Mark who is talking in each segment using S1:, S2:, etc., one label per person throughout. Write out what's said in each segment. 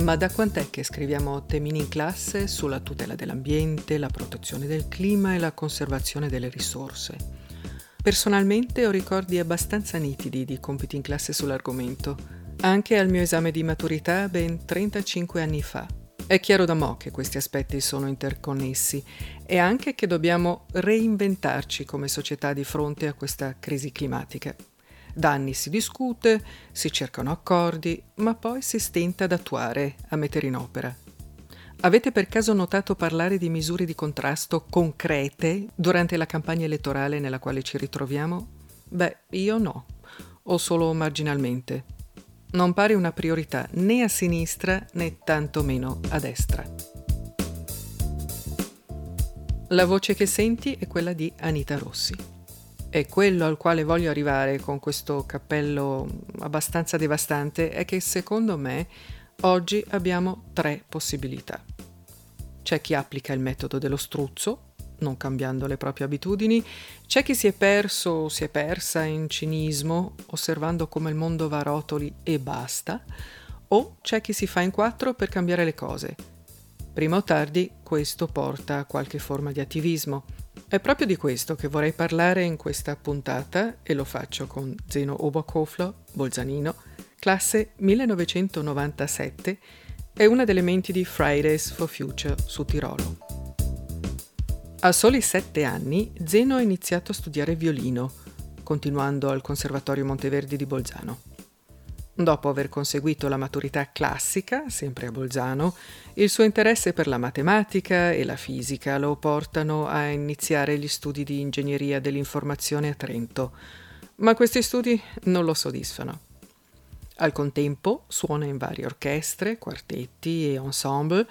S1: Ma da quant'è che scriviamo temini in classe sulla tutela dell'ambiente, la protezione del clima e la conservazione delle risorse? Personalmente ho ricordi abbastanza nitidi di compiti in classe sull'argomento, anche al mio esame di maturità ben 35 anni fa. È chiaro da mo' che questi aspetti sono interconnessi e anche che dobbiamo reinventarci come società di fronte a questa crisi climatica. Da anni si discute, si cercano accordi, ma poi si stenta ad attuare, a mettere in opera. Avete per caso notato parlare di misure di contrasto concrete durante la campagna elettorale nella quale ci ritroviamo? Beh, io no, o solo marginalmente. Non pare una priorità né a sinistra né tantomeno a destra. La voce che senti è quella di Anita Rossi. E quello al quale voglio arrivare con questo cappello abbastanza devastante è che secondo me oggi abbiamo tre possibilità. C'è chi applica il metodo dello struzzo, non cambiando le proprie abitudini, c'è chi si è perso o si è persa in cinismo, osservando come il mondo va a rotoli e basta, o c'è chi si fa in quattro per cambiare le cose. Prima o tardi questo porta a qualche forma di attivismo. È proprio di questo che vorrei parlare in questa puntata e lo faccio con Zeno Oberkofler, Bolzanino, classe 1997, è una delle menti di Fridays for Future su Tirolo. A soli sette anni Zeno ha iniziato a studiare violino, continuando al Conservatorio Monteverdi di Bolzano. Dopo aver conseguito la maturità classica, sempre a Bolzano, il suo interesse per la matematica e la fisica lo portano a iniziare gli studi di ingegneria dell'informazione a Trento, ma questi studi non lo soddisfano. Al contempo suona in varie orchestre, quartetti e ensemble,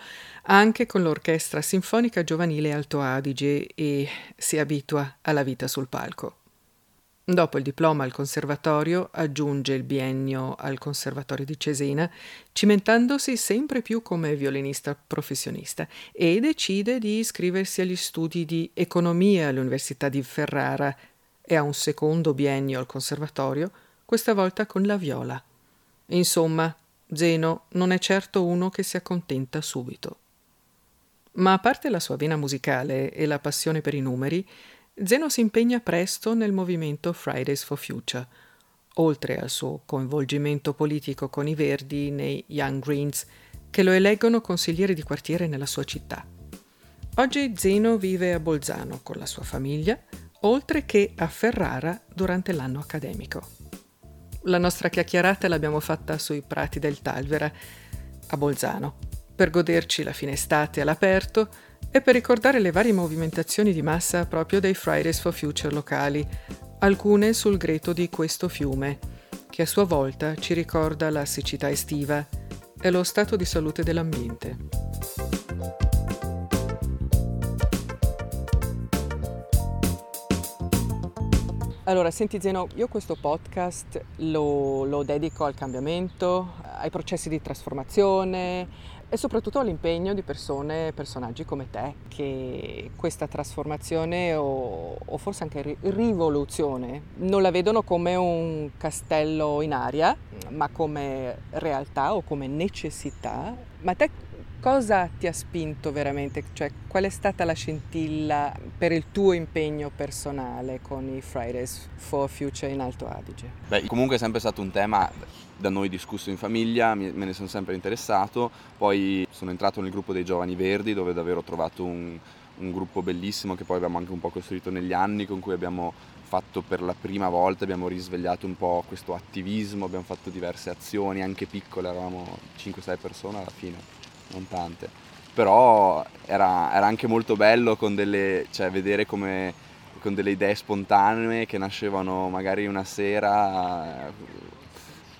S1: anche con l'Orchestra Sinfonica Giovanile Alto Adige e si abitua alla vita sul palco. Dopo il diploma al conservatorio aggiunge il biennio al Conservatorio di Cesena, cimentandosi sempre più come violinista professionista e decide di iscriversi agli studi di economia all'Università di Ferrara e ha un secondo biennio al conservatorio, questa volta con la viola. Insomma, Zeno non è certo uno che si accontenta subito. Ma a parte la sua vena musicale e la passione per i numeri, Zeno si impegna presto nel movimento Fridays for Future, oltre al suo coinvolgimento politico con i Verdi nei Young Greens, che lo eleggono consigliere di quartiere nella sua città. Oggi Zeno vive a Bolzano con la sua famiglia, oltre che a Ferrara durante l'anno accademico. La nostra chiacchierata l'abbiamo fatta sui prati del Talvera, a Bolzano, per goderci la fine estate all'aperto e per ricordare le varie movimentazioni di massa proprio dei Fridays for Future locali, alcune sul greto di questo fiume, che a sua volta ci ricorda la siccità estiva e lo stato di salute dell'ambiente. Allora, senti Zeno, io questo podcast lo, lo dedico al cambiamento, ai processi di trasformazione, e soprattutto all'impegno di persone personaggi come te che questa trasformazione o, o, forse anche rivoluzione non la vedono come un castello in aria ma come realtà o come necessità. Ma te cosa ti ha spinto veramente? Cioè qual è stata la scintilla per il tuo impegno personale con i Fridays for Future in Alto Adige?
S2: Beh comunque è sempre stato un tema da noi discusso in famiglia, me ne sono sempre interessato, poi sono entrato nel gruppo dei Giovani Verdi dove davvero ho trovato un, un gruppo bellissimo che poi abbiamo anche un po' costruito negli anni, con cui abbiamo fatto per la prima volta, abbiamo risvegliato un po' questo attivismo, abbiamo fatto diverse azioni, anche piccole, eravamo 5-6 persone alla fine, non tante. Però era, era anche molto bello delle, cioè, vedere come con delle idee spontanee che nascevano magari una sera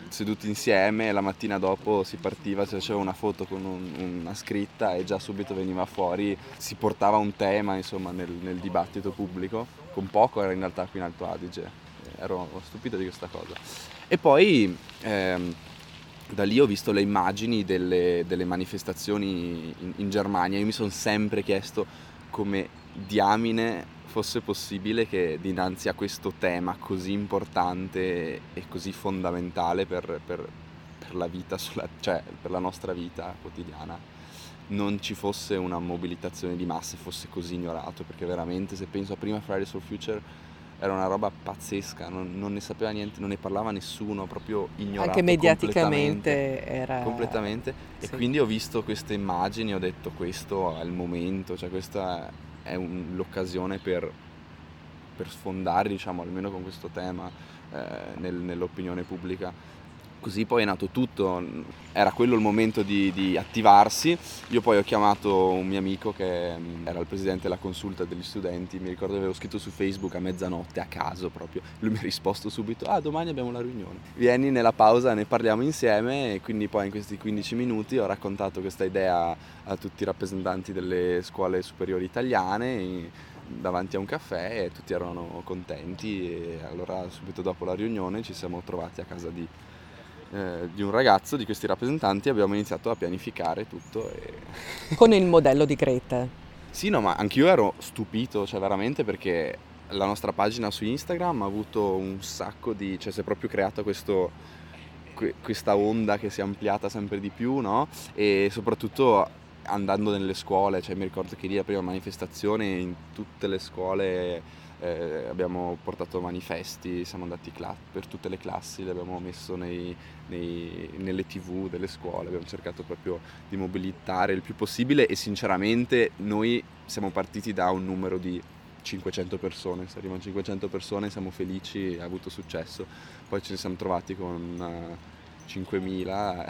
S2: seduti insieme e la mattina dopo si partiva, si faceva una foto con un, una scritta e già subito veniva fuori, si portava un tema insomma, nel, nel, dibattito pubblico, con poco era in realtà qui in Alto Adige, ero stupito di questa cosa. E poi ehm, da lì ho visto le immagini delle, delle manifestazioni in, in Germania, io mi sono sempre chiesto come diamine fosse possibile che dinanzi a questo tema così importante e così fondamentale per, per, per la vita, sulla, cioè per la nostra vita quotidiana non ci fosse una mobilitazione di masse, fosse così ignorato, perché veramente se penso a prima Fridays for Future era una roba pazzesca, non, non, ne sapeva niente, non ne parlava nessuno, proprio ignorato.
S1: Anche mediaticamente completamente, era...
S2: Completamente. Sì. E quindi ho visto queste immagini ho detto questo è il momento, cioè questa è un, l'occasione per, per, sfondare, diciamo, almeno con questo tema eh, nel, nell'opinione pubblica Così poi è nato tutto, era quello il momento di, di, attivarsi. Io poi ho chiamato un mio amico che mm, era il presidente della consulta degli studenti, mi ricordo che avevo scritto su Facebook a mezzanotte a caso proprio, lui mi ha risposto subito, ah domani abbiamo la riunione. Vieni nella pausa, ne parliamo insieme e quindi poi in questi 15 minuti ho raccontato questa idea a tutti i rappresentanti delle scuole superiori italiane davanti a un caffè e tutti erano contenti e allora subito dopo la riunione ci siamo trovati a casa di eh, di un ragazzo, di questi rappresentanti, abbiamo iniziato a pianificare tutto. E...
S1: Con il modello di Greta.
S2: Sì, no, ma anch'io ero stupito, cioè veramente perché la nostra pagina su Instagram ha avuto un sacco di... cioè si è proprio creata questo, questa onda che si è ampliata sempre di più, no? E soprattutto andando nelle scuole, cioè mi ricordo che lì la prima manifestazione in tutte le scuole eh, abbiamo portato manifesti, siamo andati cla- per tutte le classi, li abbiamo messo nei, nei, nelle tv delle scuole, abbiamo cercato proprio di mobilitare il più possibile e sinceramente noi siamo partiti da un numero di 500 persone, se arrivano 500 persone siamo felici, ha avuto successo, poi ne siamo trovati con... Uh, 5.000.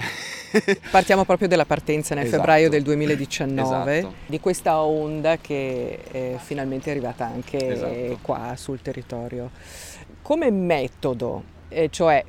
S1: Partiamo proprio dalla partenza nel esatto. febbraio del 2019, esatto. di questa onda che è finalmente arrivata anche esatto. qua sul territorio. Come metodo, eh, cioè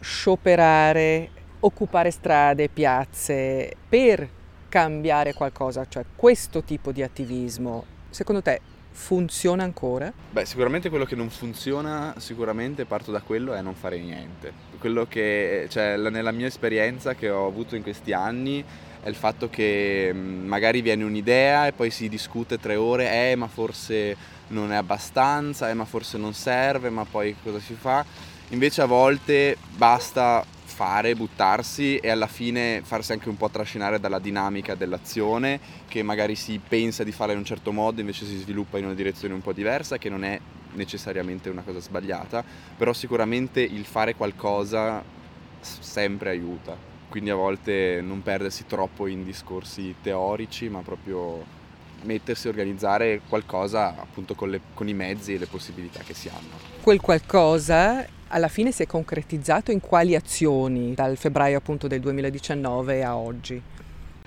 S1: scioperare, occupare strade, piazze, per cambiare qualcosa, cioè questo tipo di attivismo, secondo te funziona ancora?
S2: Beh, sicuramente quello che non funziona, sicuramente parto da quello, è non fare niente. Quello che, cioè, nella mia esperienza che ho avuto in questi anni è il fatto che mm, magari viene un'idea e poi si discute tre ore, eh, ma forse non è abbastanza, eh, ma forse non serve, ma poi cosa si fa? Invece a volte basta fare, buttarsi e alla fine farsi anche un po' trascinare dalla dinamica dell'azione che magari si pensa di fare in un certo modo invece si sviluppa in una direzione un po' diversa che non è necessariamente una cosa sbagliata, però sicuramente il fare qualcosa sempre aiuta, quindi a volte non perdersi troppo in discorsi teorici ma proprio mettersi a organizzare qualcosa appunto con, le, con i mezzi e le possibilità che si hanno.
S1: Quel qualcosa alla fine si è concretizzato in quali azioni dal febbraio appunto del 2019 a oggi?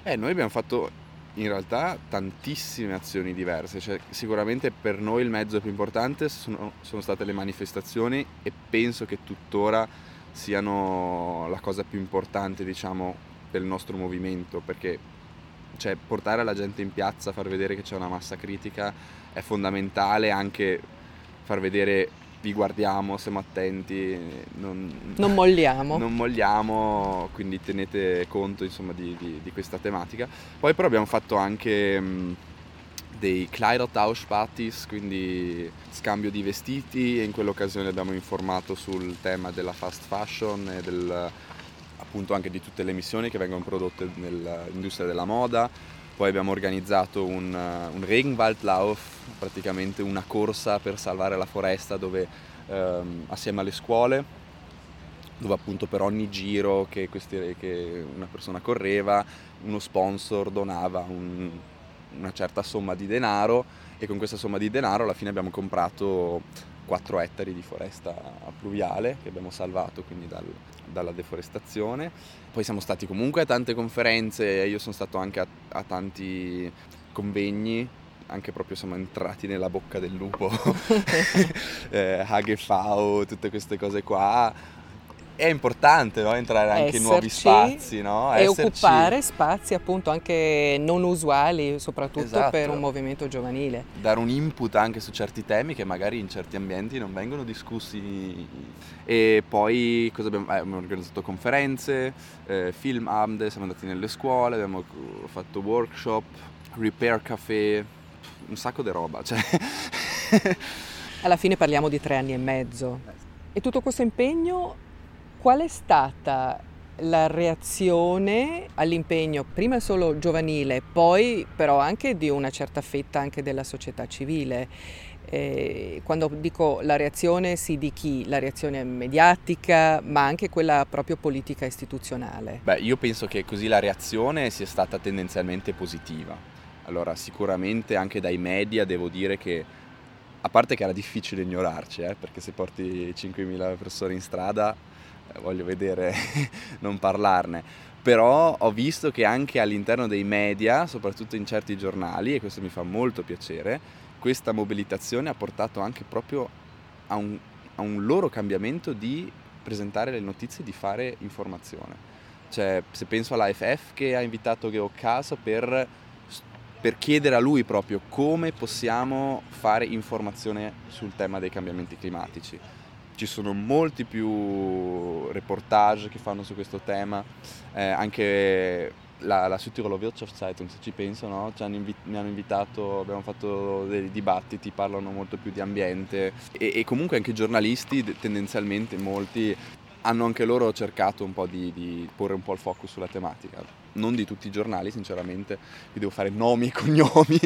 S2: Eh, noi abbiamo fatto in realtà tantissime azioni diverse, cioè, sicuramente per noi il mezzo più importante sono, sono, state le manifestazioni e penso che tuttora siano la cosa più importante diciamo del nostro movimento perché cioè, portare la gente in piazza, far vedere che c'è una massa critica è fondamentale anche far vedere vi guardiamo, siamo attenti, non,
S1: non molliamo.
S2: Non molliamo, quindi tenete conto insomma, di, di, di, questa tematica. Poi però abbiamo fatto anche mh, dei Kleidertausch parties, quindi scambio di vestiti e in quell'occasione abbiamo informato sul tema della fast fashion e del, appunto anche di tutte le emissioni che vengono prodotte nell'industria della moda poi abbiamo organizzato un, uh, un Regenwaldlauf, praticamente una corsa per salvare la foresta dove um, assieme alle scuole, dove appunto per ogni giro che, questi, che una persona correva, uno sponsor donava un, una certa somma di denaro e con questa somma di denaro alla fine abbiamo comprato 4 ettari di foresta pluviale che abbiamo salvato quindi dal, dalla deforestazione. Poi siamo stati comunque a tante conferenze, io sono stato anche a, a tanti convegni, anche proprio siamo entrati nella bocca del lupo, eh, Hagefau, tutte queste cose qua è importante no? entrare anche Esserci in nuovi spazi no?
S1: e Esserci. occupare spazi appunto anche non usuali soprattutto esatto. per un movimento giovanile
S2: dare un input anche su certi temi che magari in certi ambienti non vengono discussi e poi cosa abbiamo, eh, abbiamo organizzato conferenze eh, film abend siamo andati nelle scuole abbiamo fatto workshop repair café un sacco di roba cioè.
S1: alla fine parliamo di tre anni e mezzo e tutto questo impegno qual è stata la reazione all'impegno prima solo giovanile, poi però anche di una certa fetta anche della società civile. Eh, quando dico la reazione sì di chi? La reazione mediatica, ma anche quella proprio politica istituzionale.
S2: Beh, io penso che così la reazione sia stata tendenzialmente positiva. Allora, sicuramente anche dai media devo dire che a parte che era difficile ignorarci, eh, perché se porti 5.000 persone in strada, voglio vedere, non parlarne. Però ho visto che anche all'interno dei media, soprattutto in certi giornali, e questo mi fa molto piacere, questa mobilitazione ha portato anche proprio a un, a un loro cambiamento di presentare le notizie, di fare informazione. Cioè, se penso all'AFF che ha invitato Geo Caso per, per, chiedere a lui proprio come possiamo fare informazione sul tema dei cambiamenti climatici. Ci sono molti più reportage che fanno su questo tema, eh, anche la, la Südtiroler Wirtschaftszeitung, se ci penso, no? ci hanno invi- mi hanno invitato, abbiamo fatto dei dibattiti, parlano molto più di ambiente e, e comunque anche i giornalisti, tendenzialmente molti, hanno anche loro cercato un po' di, di, porre un po' il focus sulla tematica. Non di tutti i giornali, sinceramente, vi devo fare nomi e cognomi,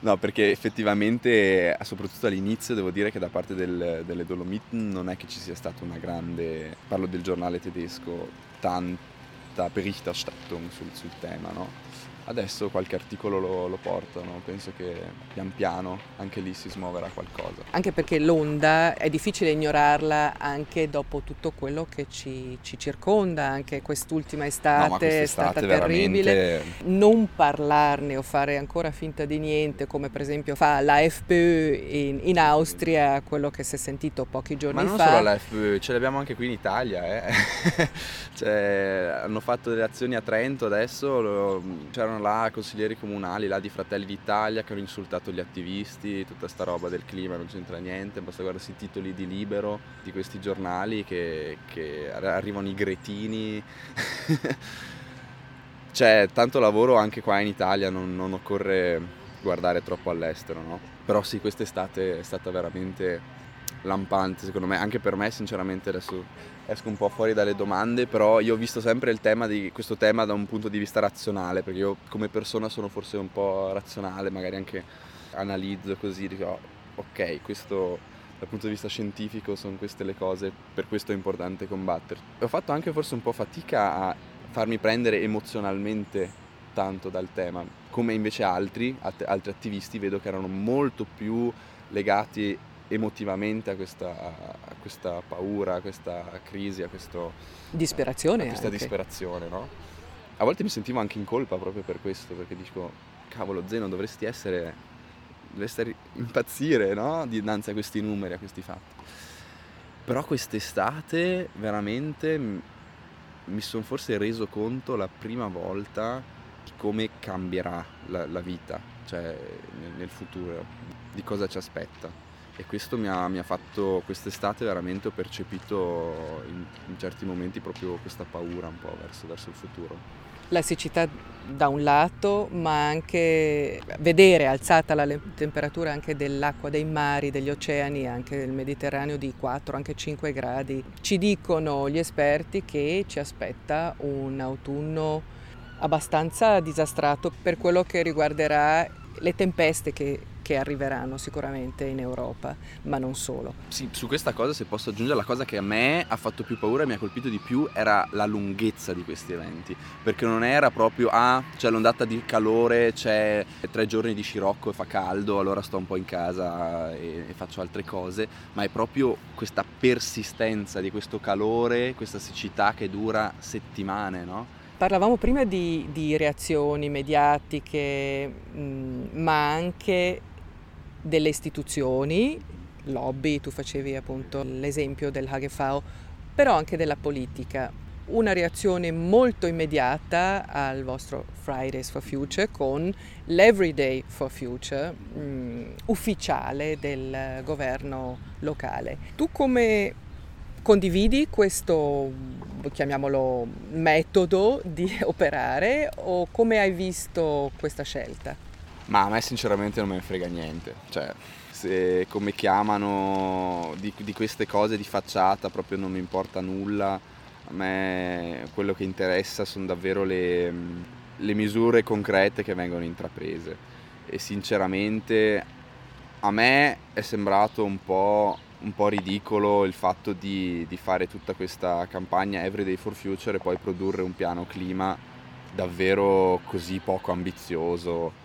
S2: no, perché effettivamente, soprattutto all'inizio, devo dire che da parte del, delle Dolomiten non è che ci sia stata una grande, parlo del giornale tedesco, tanta Berichterstattung sul, sul tema. No? Adesso qualche articolo lo, lo, portano, penso che pian piano anche lì si smuoverà qualcosa.
S1: Anche perché l'onda è difficile ignorarla anche dopo tutto quello che ci, ci circonda, anche quest'ultima estate no, è stata terribile. Veramente... Non parlarne o fare ancora finta di niente, come per esempio fa l'AFPÖ in, in Austria, quello che si è sentito pochi giorni fa.
S2: Ma non
S1: fa.
S2: solo l'AFPÖ, ce l'abbiamo anche qui in Italia. Eh? cioè, hanno fatto delle azioni a Trento adesso, lo, c'erano là consiglieri comunali là di Fratelli d'Italia che hanno insultato gli attivisti, tutta sta roba del clima non c'entra niente, basta guardarsi i titoli di Libero di questi giornali che, che arrivano i gretini. C'è tanto lavoro anche qua in Italia, non, non occorre guardare troppo all'estero, no? Però sì, quest'estate è stata veramente lampante secondo me, anche per me sinceramente adesso esco un po' fuori dalle domande, però io ho visto sempre tema di, questo tema da un punto di vista razionale, perché io come persona sono forse un po' razionale, magari anche analizzo così, dico oh, ok, questo dal punto di vista scientifico sono queste le cose, per questo è importante combattere. Ho fatto anche forse un po' fatica a farmi prendere emozionalmente tanto dal tema, come invece altri, altri attivisti vedo che erano molto più legati emotivamente a questa, a questa, paura, a questa crisi, a questo,
S1: disperazione.
S2: A questa
S1: anche.
S2: disperazione, no? A volte mi sentivo anche in colpa proprio per questo, perché dico, cavolo Zeno, dovresti essere, dovresti impazzire, no? Dinanzi a questi numeri, a questi fatti. Però quest'estate veramente mi sono forse reso conto la prima volta di come cambierà la, la vita, cioè nel, nel futuro, di cosa ci aspetta e questo mi ha, mi ha, fatto quest'estate veramente ho percepito in, in, certi momenti proprio questa paura un po' verso, verso, il futuro.
S1: La siccità da un lato, ma anche vedere alzata la temperatura anche dell'acqua dei mari, degli oceani, anche del Mediterraneo di 4, anche 5 gradi. Ci dicono gli esperti che ci aspetta un autunno abbastanza disastrato per quello che riguarderà le tempeste che che arriveranno sicuramente in Europa, ma non solo.
S2: Sì, su questa cosa se posso aggiungere la cosa che a me ha fatto più paura e mi ha colpito di più era la lunghezza di questi eventi, perché non era proprio ah, c'è l'ondata di calore, c'è tre giorni di scirocco e fa caldo, allora sto un po' in casa e, e faccio altre cose, ma è proprio questa persistenza di questo calore, questa siccità che dura settimane, no?
S1: Parlavamo prima di, di reazioni mediatiche, mh, mm, ma anche delle istituzioni, lobby, tu facevi appunto l'esempio del HGV, però anche della politica. Una reazione molto immediata al vostro Fridays for Future con l'Everyday for Future mm, ufficiale del governo locale. Tu come condividi questo, chiamiamolo, metodo di operare o come hai visto questa scelta?
S2: Ma a me sinceramente non me ne frega niente, cioè se come chiamano di, di queste cose di facciata proprio non mi importa nulla, A me quello che interessa sono davvero le, le misure concrete che vengono intraprese e sinceramente a me è sembrato un po', un po ridicolo il fatto di, di, fare tutta questa campagna Everyday for Future e poi produrre un piano clima davvero così poco ambizioso.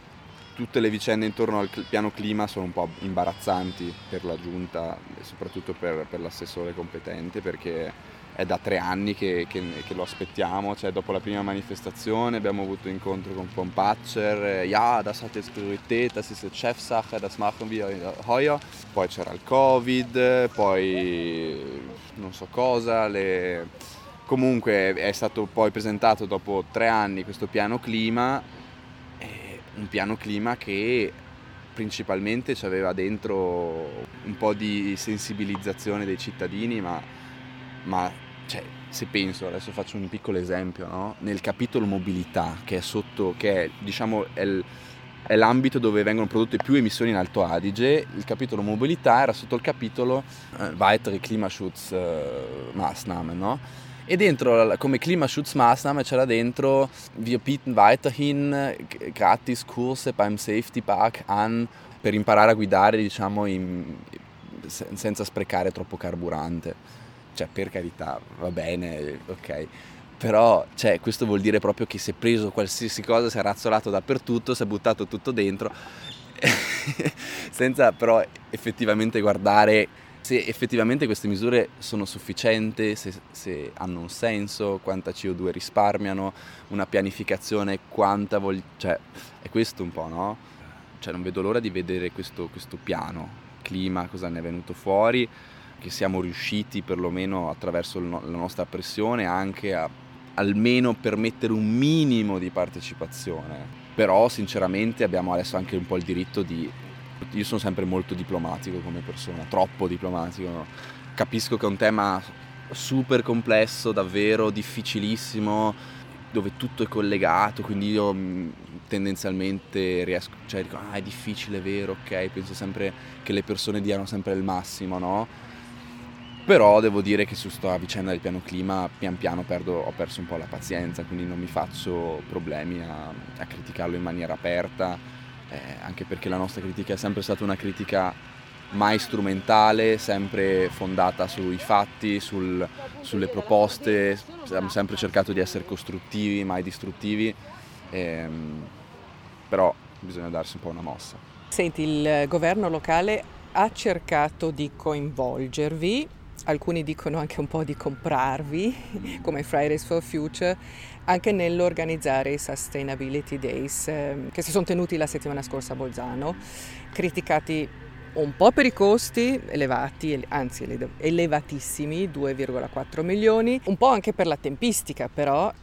S2: Tutte le vicende intorno al piano clima sono un po' imbarazzanti per la giunta e soprattutto per, per l'assessore competente perché è da tre anni che, che, che, lo aspettiamo, cioè dopo la prima manifestazione abbiamo avuto incontro con Pompatcher, ja, das hat jetzt Priorität, das ist jetzt Chefsache, das machen wir heuer, poi c'era il Covid, poi non so cosa, le... comunque è stato poi presentato dopo tre anni questo piano clima, un piano clima che principalmente aveva dentro un po' di sensibilizzazione dei cittadini, ma, ma cioè, se penso, adesso faccio un piccolo esempio, no? nel capitolo mobilità, che è sotto, che è, diciamo, è, il, è, l'ambito dove vengono prodotte più emissioni in Alto Adige, il capitolo mobilità era sotto il capitolo eh, Weitere Klimaschutzmaßnahmen, no? E dentro, come Klimaschutzmaßnahme c'era dentro, wir bieten weiterhin gratis Kurse beim Safety Park an per imparare a guidare, diciamo, in, senza sprecare troppo carburante cioè per carità, va bene, ok. Però cioè, questo vuol dire proprio che si è preso qualsiasi cosa, si è razzolato dappertutto, si è buttato tutto dentro, senza però effettivamente guardare se effettivamente queste misure sono sufficienti, se, se, hanno un senso, quanta CO2 risparmiano, una pianificazione, quanta voglio... cioè è questo un po', no? Cioè non vedo l'ora di vedere questo, questo piano, clima, cosa ne è venuto fuori che siamo riusciti perlomeno attraverso no- la nostra pressione anche a almeno permettere un minimo di partecipazione. Però sinceramente abbiamo adesso anche un po' il diritto di... Io sono sempre molto diplomatico come persona, troppo diplomatico. Capisco che è un tema super complesso, davvero difficilissimo, dove tutto è collegato, quindi io mm, tendenzialmente riesco, cioè dico, ah è difficile, è vero, ok, penso sempre che le persone diano sempre il massimo, no? Però devo dire che su questa vicenda del piano clima pian piano perdo, ho perso un po' la pazienza, quindi non mi faccio problemi a, a criticarlo in maniera aperta, eh, anche perché la nostra critica è sempre stata una critica mai strumentale, sempre fondata sui fatti, sul, sulle proposte, abbiamo sempre cercato di essere costruttivi, mai distruttivi, ehm, però bisogna darsi un po' una mossa.
S1: Senti, il governo locale ha cercato di coinvolgervi alcuni dicono anche un po' di comprarvi, come Fridays for Future, anche nell'organizzare i Sustainability Days eh, che si sono tenuti la settimana scorsa a Bolzano, criticati un po' per i costi elevati, anzi elevatissimi, 2,4 milioni, un po' anche per la tempistica però,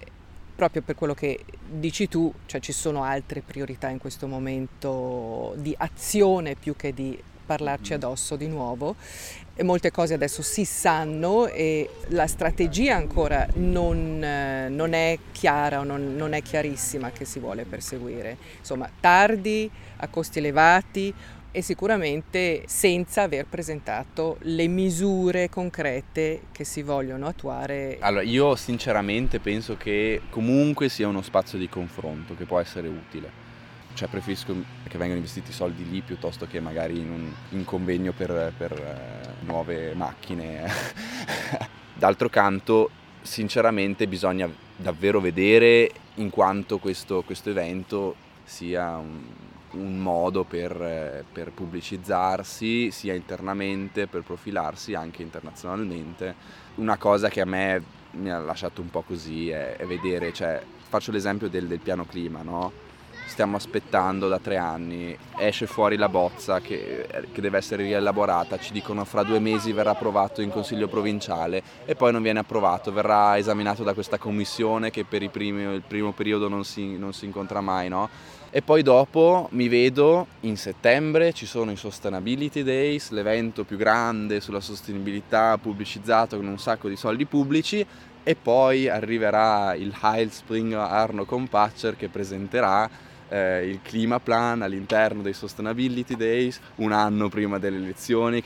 S1: proprio per quello che dici tu, cioè ci sono altre priorità in questo momento di azione più che di parlarci addosso di nuovo e molte cose adesso si sanno e la strategia ancora non, eh, non è chiara o non, non, è chiarissima che si vuole perseguire. Insomma, tardi, a costi elevati e sicuramente senza aver presentato le misure concrete che si vogliono attuare.
S2: Allora, io sinceramente penso che comunque sia uno spazio di confronto che può essere utile cioè preferisco che vengano investiti soldi lì piuttosto che magari in un in convegno per, per uh, nuove macchine. D'altro canto, sinceramente, bisogna davvero vedere in quanto questo, questo evento sia un, un modo per, per, pubblicizzarsi sia internamente, per profilarsi anche internazionalmente. Una cosa che a me mi ha lasciato un po' così è, è vedere, cioè, faccio l'esempio del, del piano clima, no? Stiamo aspettando da tre anni, esce fuori la bozza che, che, deve essere rielaborata, ci dicono fra due mesi verrà approvato in consiglio provinciale e poi non viene approvato, verrà esaminato da questa commissione che per primi, il primo periodo non si, non si incontra mai, no? E poi dopo mi vedo in settembre, ci sono i Sustainability Days, l'evento più grande sulla sostenibilità pubblicizzato con un sacco di soldi pubblici. E poi arriverà il Heilsbringer Arno Compatcher che presenterà eh, il Klimaplan all'interno dei Sustainability Days un anno prima delle elezioni.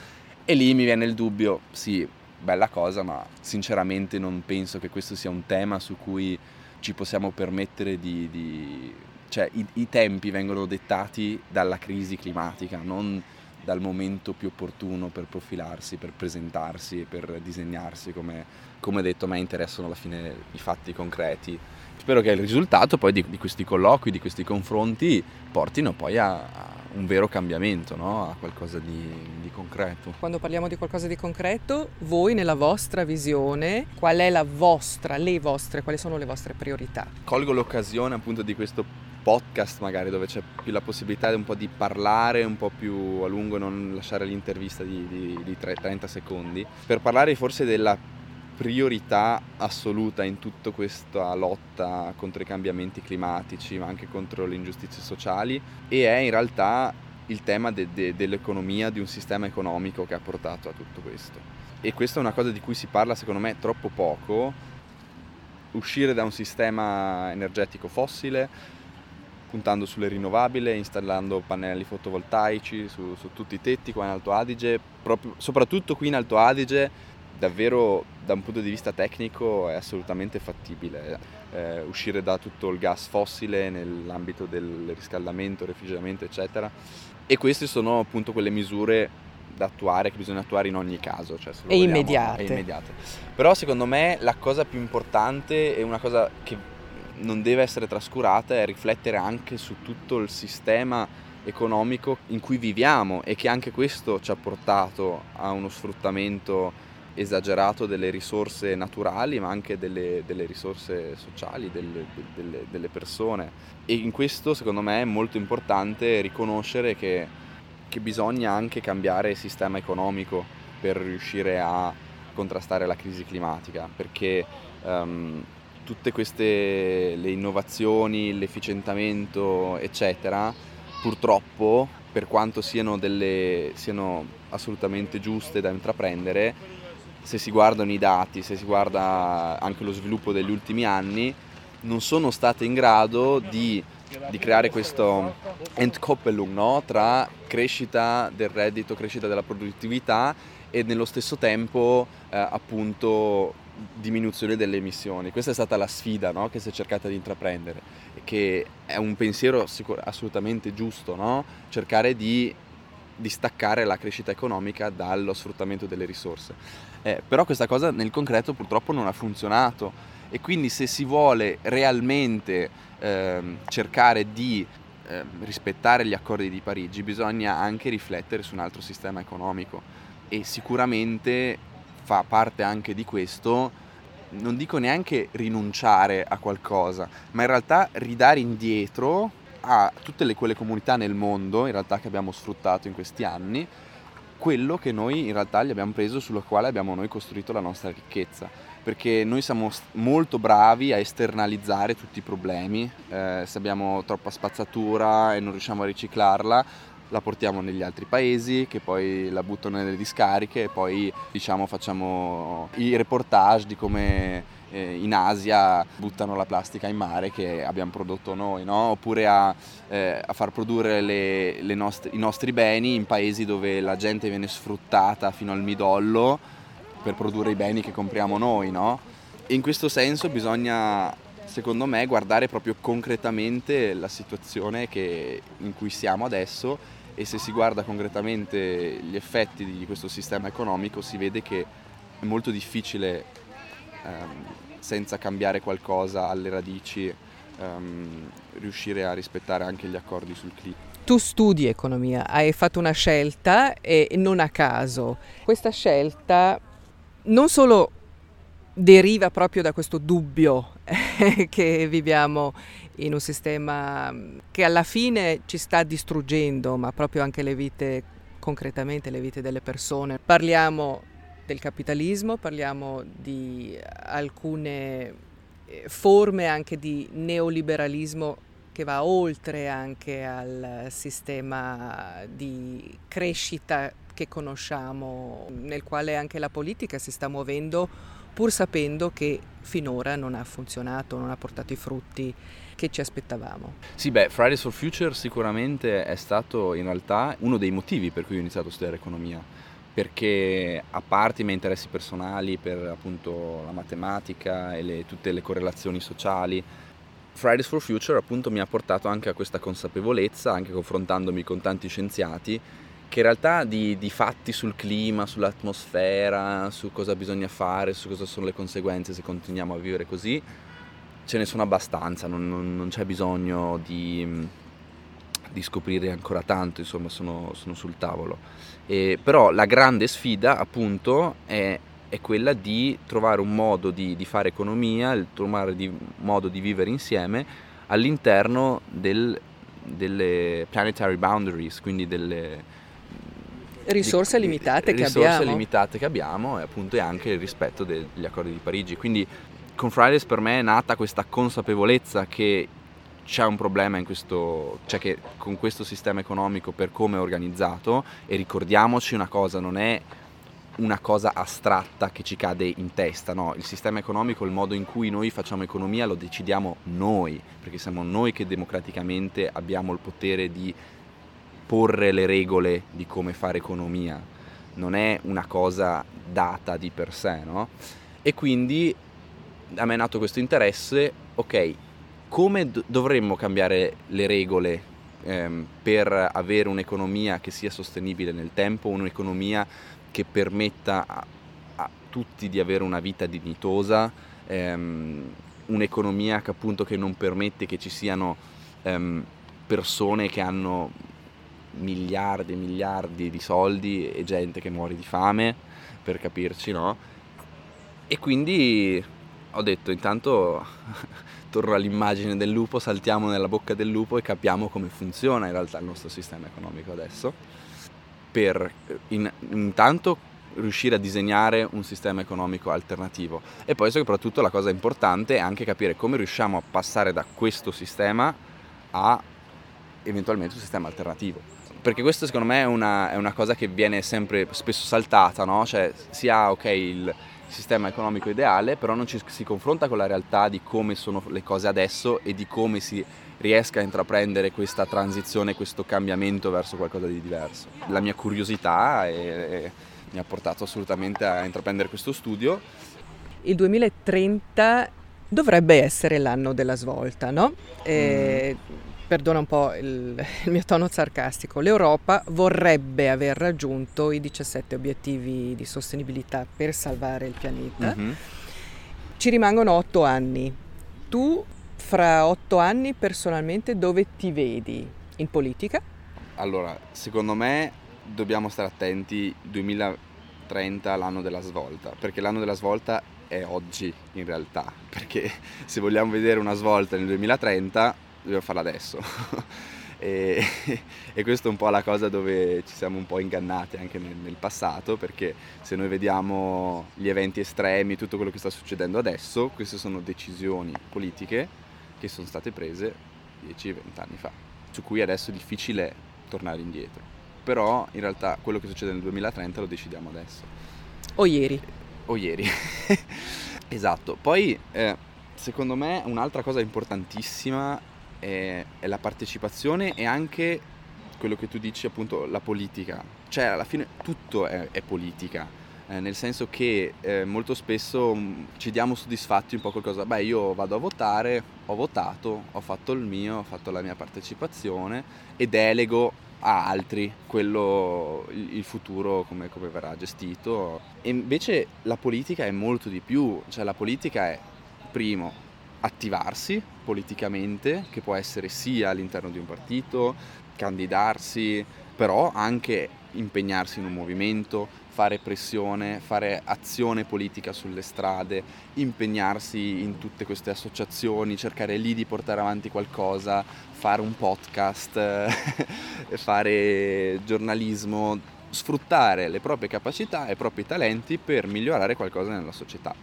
S2: E lì mi viene il dubbio, sì, bella cosa, ma sinceramente non penso che questo sia un tema su cui ci possiamo permettere di... di... cioè i, i tempi vengono dettati dalla crisi climatica, non dal momento più opportuno per profilarsi, per presentarsi, per disegnarsi, come, come detto a me interessano alla fine i fatti concreti. Spero che il risultato poi di, di questi colloqui, di questi confronti, portino poi a, a un vero cambiamento, no? a qualcosa di, di, concreto.
S1: Quando parliamo di qualcosa di concreto, voi nella vostra visione, qual è la vostra, le vostre, quali sono le vostre priorità?
S2: Colgo l'occasione appunto di questo podcast magari dove c'è più la possibilità un po' di parlare un po' più a lungo, non lasciare l'intervista di, di, di 30 secondi, per parlare forse della priorità assoluta in tutta questa lotta contro i cambiamenti climatici, ma anche contro le ingiustizie sociali e è in realtà il tema de- de- dell'economia, di un sistema economico che ha portato a tutto questo. E questa è una cosa di cui si parla secondo me troppo poco, uscire da un sistema energetico fossile, puntando sulle rinnovabili, installando pannelli fotovoltaici su, su tutti i tetti qua in Alto Adige, proprio, soprattutto qui in Alto Adige davvero da un punto di vista tecnico è assolutamente fattibile eh, uscire da tutto il gas fossile nell'ambito del riscaldamento, refrigeramento eccetera e queste sono appunto quelle misure da attuare che bisogna attuare in ogni caso cioè
S1: e immediate.
S2: e immediate però secondo me la cosa più importante e una cosa che non deve essere trascurata è riflettere anche su tutto il sistema economico in cui viviamo e che anche questo ci ha portato a uno sfruttamento esagerato delle risorse naturali ma anche delle, delle risorse sociali delle, delle, delle, persone. E in questo secondo me è molto importante riconoscere che, che bisogna anche cambiare il sistema economico per riuscire a contrastare la crisi climatica perché um, tutte queste le innovazioni, l'efficientamento eccetera purtroppo per quanto siano, delle, siano assolutamente giuste da intraprendere se si guardano i dati, se si guarda anche lo sviluppo degli ultimi anni, non sono state in grado di, di creare questo Entkoppelung no? tra crescita del reddito, crescita della produttività e nello stesso tempo eh, appunto diminuzione delle emissioni. Questa è stata la sfida no? che si è cercata di intraprendere, che è un pensiero sicur- assolutamente giusto, no? cercare di distaccare la crescita economica dallo sfruttamento delle risorse. Eh, però questa cosa nel concreto purtroppo non ha funzionato e quindi se si vuole realmente eh, cercare di eh, rispettare gli accordi di Parigi bisogna anche riflettere su un altro sistema economico e sicuramente fa parte anche di questo non dico neanche rinunciare a qualcosa, ma in realtà ridare indietro a tutte le, quelle comunità nel mondo, in realtà che abbiamo sfruttato in questi anni, quello che noi in realtà gli abbiamo preso sulla quale abbiamo noi costruito la nostra ricchezza. Perché noi siamo molto bravi a esternalizzare tutti i problemi eh, se abbiamo troppa spazzatura e non riusciamo a riciclarla la portiamo negli altri paesi che poi la buttano nelle discariche e poi diciamo facciamo i reportage di come eh, in Asia buttano la plastica in mare che abbiamo prodotto noi, no? oppure a, eh, a, far produrre le, le nostre, i nostri beni in paesi dove la gente viene sfruttata fino al midollo per produrre i beni che compriamo noi. No? in questo senso bisogna, secondo me, guardare proprio concretamente la situazione che, in cui siamo adesso e se si guarda concretamente gli effetti di questo sistema economico si vede che è molto difficile ehm, senza cambiare qualcosa alle radici ehm, riuscire a rispettare anche gli accordi sul clima.
S1: Tu studi economia, hai fatto una scelta e non a caso. Questa scelta non solo deriva proprio da questo dubbio che viviamo in un sistema che alla fine ci sta distruggendo, ma proprio anche le vite, concretamente le vite delle persone. Parliamo del capitalismo, parliamo di alcune eh, forme anche di neoliberalismo che va oltre anche al sistema di crescita che conosciamo, nel quale anche la politica si sta muovendo pur sapendo che finora non ha funzionato, non ha portato i frutti che ci aspettavamo.
S2: Sì, beh, Fridays for Future sicuramente è stato in realtà uno dei motivi per cui ho iniziato a studiare economia perché a parte i miei interessi personali per appunto la matematica e le, tutte le correlazioni sociali, Fridays for Future appunto mi ha portato anche a questa consapevolezza, anche confrontandomi con tanti scienziati, che in realtà di, di, fatti sul clima, sull'atmosfera, su cosa bisogna fare, su cosa sono le conseguenze se continuiamo a vivere così, ce ne sono abbastanza, non, non, non c'è bisogno di, di, scoprire ancora tanto, insomma sono, sono sul tavolo. E, però la grande sfida appunto è, è quella di trovare un modo di, di fare economia, trovare un modo di vivere insieme all'interno del, delle planetary boundaries, quindi delle
S1: risorse di, limitate che
S2: risorse
S1: abbiamo.
S2: limitate che abbiamo e appunto è anche il rispetto degli accordi di Parigi. Quindi con Fridays per me è nata questa consapevolezza che c'è un problema in questo, cioè che con questo sistema economico per come è organizzato e ricordiamoci una cosa, non è una cosa astratta che ci cade in testa, no, il sistema economico, il modo in cui noi facciamo economia lo decidiamo noi, perché siamo noi che democraticamente abbiamo il potere di porre le regole di come fare economia, non è una cosa data di per sé, no? E quindi a me è nato questo interesse, ok, come dovremmo cambiare le regole ehm, per avere un'economia che sia sostenibile nel tempo, un'economia che permetta a, a tutti di avere una vita dignitosa, ehm, un'economia che appunto che non permette che ci siano ehm, persone che hanno miliardi e miliardi di soldi e gente che muore di fame, per capirci, no? E quindi ho detto intanto torno all'immagine del lupo, saltiamo nella bocca del lupo e capiamo come funziona in realtà il nostro sistema economico adesso, per in, intanto riuscire a disegnare un sistema economico alternativo e poi soprattutto la cosa importante è anche capire come riusciamo a passare da questo sistema a eventualmente un sistema alternativo. Perché questo secondo me è una, è una cosa che viene sempre spesso saltata, no? Cioè si ha ok il, sistema economico ideale, però non ci si confronta con la realtà di come sono le cose adesso e di come si riesca a intraprendere questa transizione, questo cambiamento verso qualcosa di diverso. La mia curiosità è, è, mi ha portato assolutamente a intraprendere questo studio.
S1: Il 2030 dovrebbe essere l'anno della svolta, no? E... Mm perdona un po' il, il, mio tono sarcastico, l'Europa vorrebbe aver raggiunto i 17 obiettivi di sostenibilità per salvare il pianeta. Mm-hmm. Ci rimangono otto anni. Tu fra otto anni personalmente dove ti vedi? In politica?
S2: Allora, secondo me dobbiamo stare attenti 2030 l'anno della svolta, perché l'anno della svolta è oggi in realtà, perché se vogliamo vedere una svolta nel 2030 dobbiamo farla adesso. e, e questa è un po' la cosa dove ci siamo un po' ingannati anche nel, nel, passato, perché se noi vediamo gli eventi estremi, tutto quello che sta succedendo adesso, queste sono decisioni politiche che sono state prese 10-20 anni fa, su cui adesso è difficile tornare indietro. Però in realtà quello che succede nel 2030 lo decidiamo adesso.
S1: O ieri.
S2: O ieri. esatto. Poi eh, secondo me un'altra cosa importantissima è, è la partecipazione e anche quello che tu dici appunto la politica. Cioè alla fine tutto è, è politica. Eh, nel senso che eh, molto spesso mh, mm, ci diamo soddisfatti un po' qualcosa, beh io vado a votare, ho votato, ho fatto il mio, ho fatto la mia partecipazione e delego a altri quello, il, il futuro come, come verrà gestito. E invece la politica è molto di più, cioè la politica è primo attivarsi politicamente, che può essere sia all'interno di un partito, candidarsi, però anche impegnarsi in un movimento, fare pressione, fare azione politica sulle strade, impegnarsi in tutte queste associazioni, cercare lì di portare avanti qualcosa, fare un podcast, fare giornalismo, sfruttare le proprie capacità e i propri talenti per migliorare qualcosa nella società.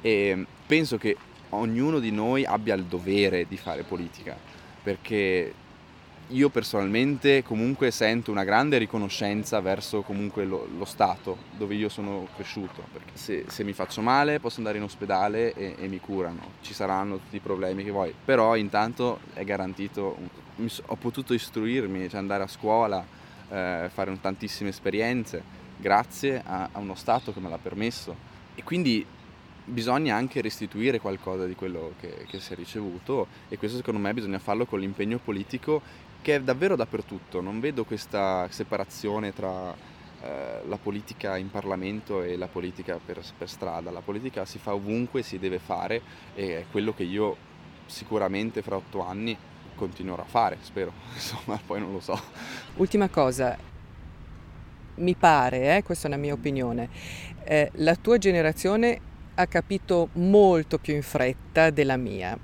S2: E penso che ognuno di noi abbia il dovere di fare politica, perché io personalmente comunque sento una grande riconoscenza verso comunque lo, lo Stato dove io sono cresciuto, perché se, se, mi faccio male posso andare in ospedale e, e, mi curano, ci saranno tutti i problemi che vuoi, però intanto è garantito, ho potuto istruirmi, cioè andare a scuola, eh, fare tantissime esperienze grazie a, a uno Stato che me l'ha permesso. E quindi bisogna anche restituire qualcosa di quello che, che, si è ricevuto e questo secondo me bisogna farlo con l'impegno politico che è davvero dappertutto. Non vedo questa separazione tra eh, la politica in Parlamento e la politica per, per, strada. La politica si fa ovunque, si deve fare e è quello che io sicuramente fra otto anni continuerò a fare, spero, insomma, poi non lo so.
S1: Ultima cosa, mi pare, eh, questa è una mia opinione, eh, la tua generazione ha capito molto più in fretta della mia.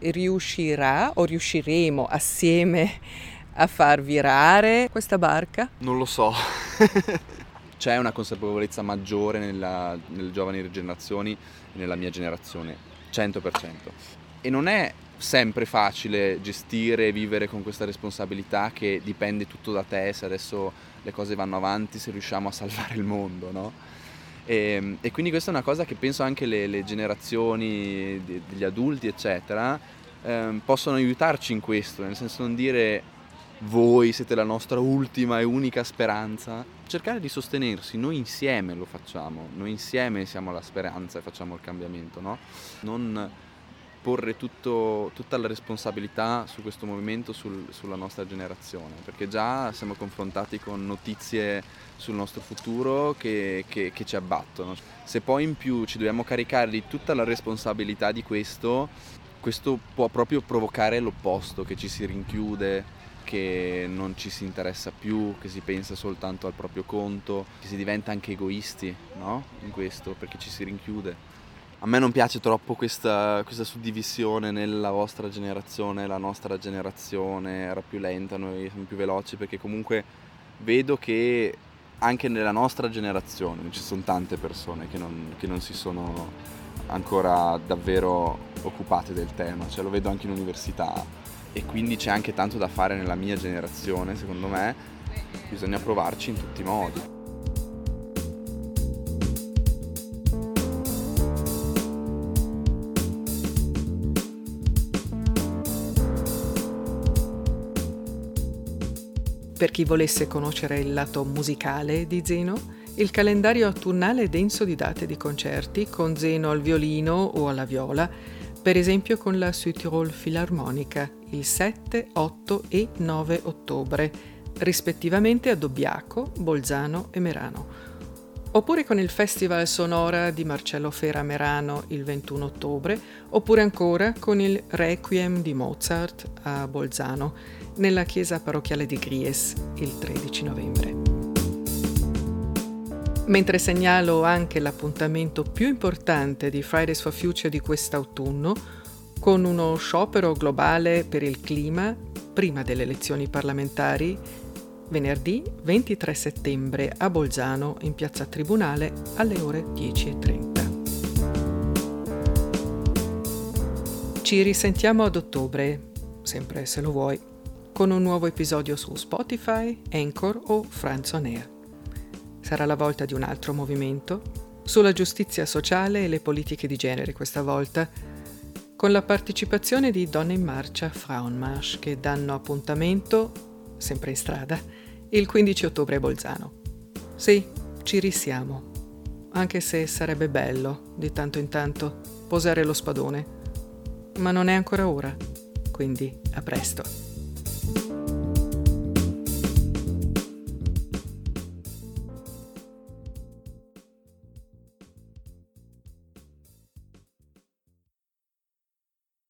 S1: Riuscirà o riusciremo assieme a far virare questa barca?
S2: Non lo so. C'è una consapevolezza maggiore nella, nelle giovani generazioni e nella mia generazione, 100%. E non è sempre facile gestire e vivere con questa responsabilità che dipende tutto da te, se adesso le cose vanno avanti, se riusciamo a salvare il mondo, no? E, ehm, e quindi questa è una cosa che penso anche le, le generazioni degli adulti, eccetera, eh, possono aiutarci in questo, nel senso non dire voi siete la nostra ultima e unica speranza, cercare di sostenersi, noi insieme lo facciamo, noi insieme siamo la speranza e facciamo il cambiamento, no? Non porre tutto, tutta la responsabilità su questo movimento, sul, sulla nostra generazione, perché già siamo confrontati con notizie sul nostro futuro che, che, che ci abbattono. Se poi in più ci dobbiamo caricare di tutta la responsabilità di questo, questo può proprio provocare l'opposto, che ci si rinchiude, che non ci si interessa più, che si pensa soltanto al proprio conto, che si diventa anche egoisti no? in questo, perché ci si rinchiude. A me non piace troppo questa, questa suddivisione nella vostra generazione, la nostra generazione era più lenta, noi siamo più veloci, perché comunque vedo che anche nella nostra generazione ci sono tante persone che non, che non si sono ancora davvero occupate del tema, cioè lo vedo anche in università e quindi c'è anche tanto da fare nella mia generazione, secondo me bisogna provarci in tutti i modi.
S1: Per chi volesse conoscere il lato musicale di Zeno, il calendario autunnale è denso di date di concerti con Zeno al violino o alla viola, per esempio con la Südtirol Filarmonica il 7, 8 e 9 ottobre, rispettivamente a Dobbiaco, Bolzano e Merano. Oppure con il Festival Sonora di Marcello Fera Merano il 21 ottobre, oppure ancora con il Requiem di Mozart a Bolzano nella chiesa parrocchiale di Gries il 13 novembre. Mentre segnalo anche l'appuntamento più importante di Fridays for Future di quest'autunno, con uno sciopero globale per il clima prima delle elezioni parlamentari, venerdì 23 settembre a Bolzano in piazza Tribunale alle ore 10.30. Ci risentiamo ad ottobre, sempre se lo vuoi con un nuovo episodio su Spotify, Anchor o Franz On Air. Sarà la volta di un altro movimento sulla giustizia sociale e le politiche di genere questa volta, con la partecipazione di Donne in Marcia Frauenmarsch che danno appuntamento, sempre in strada, il 15 ottobre a Bolzano. Sì, ci risiamo, anche se sarebbe bello, di tanto in tanto, posare lo spadone. Ma non è ancora ora, quindi a presto.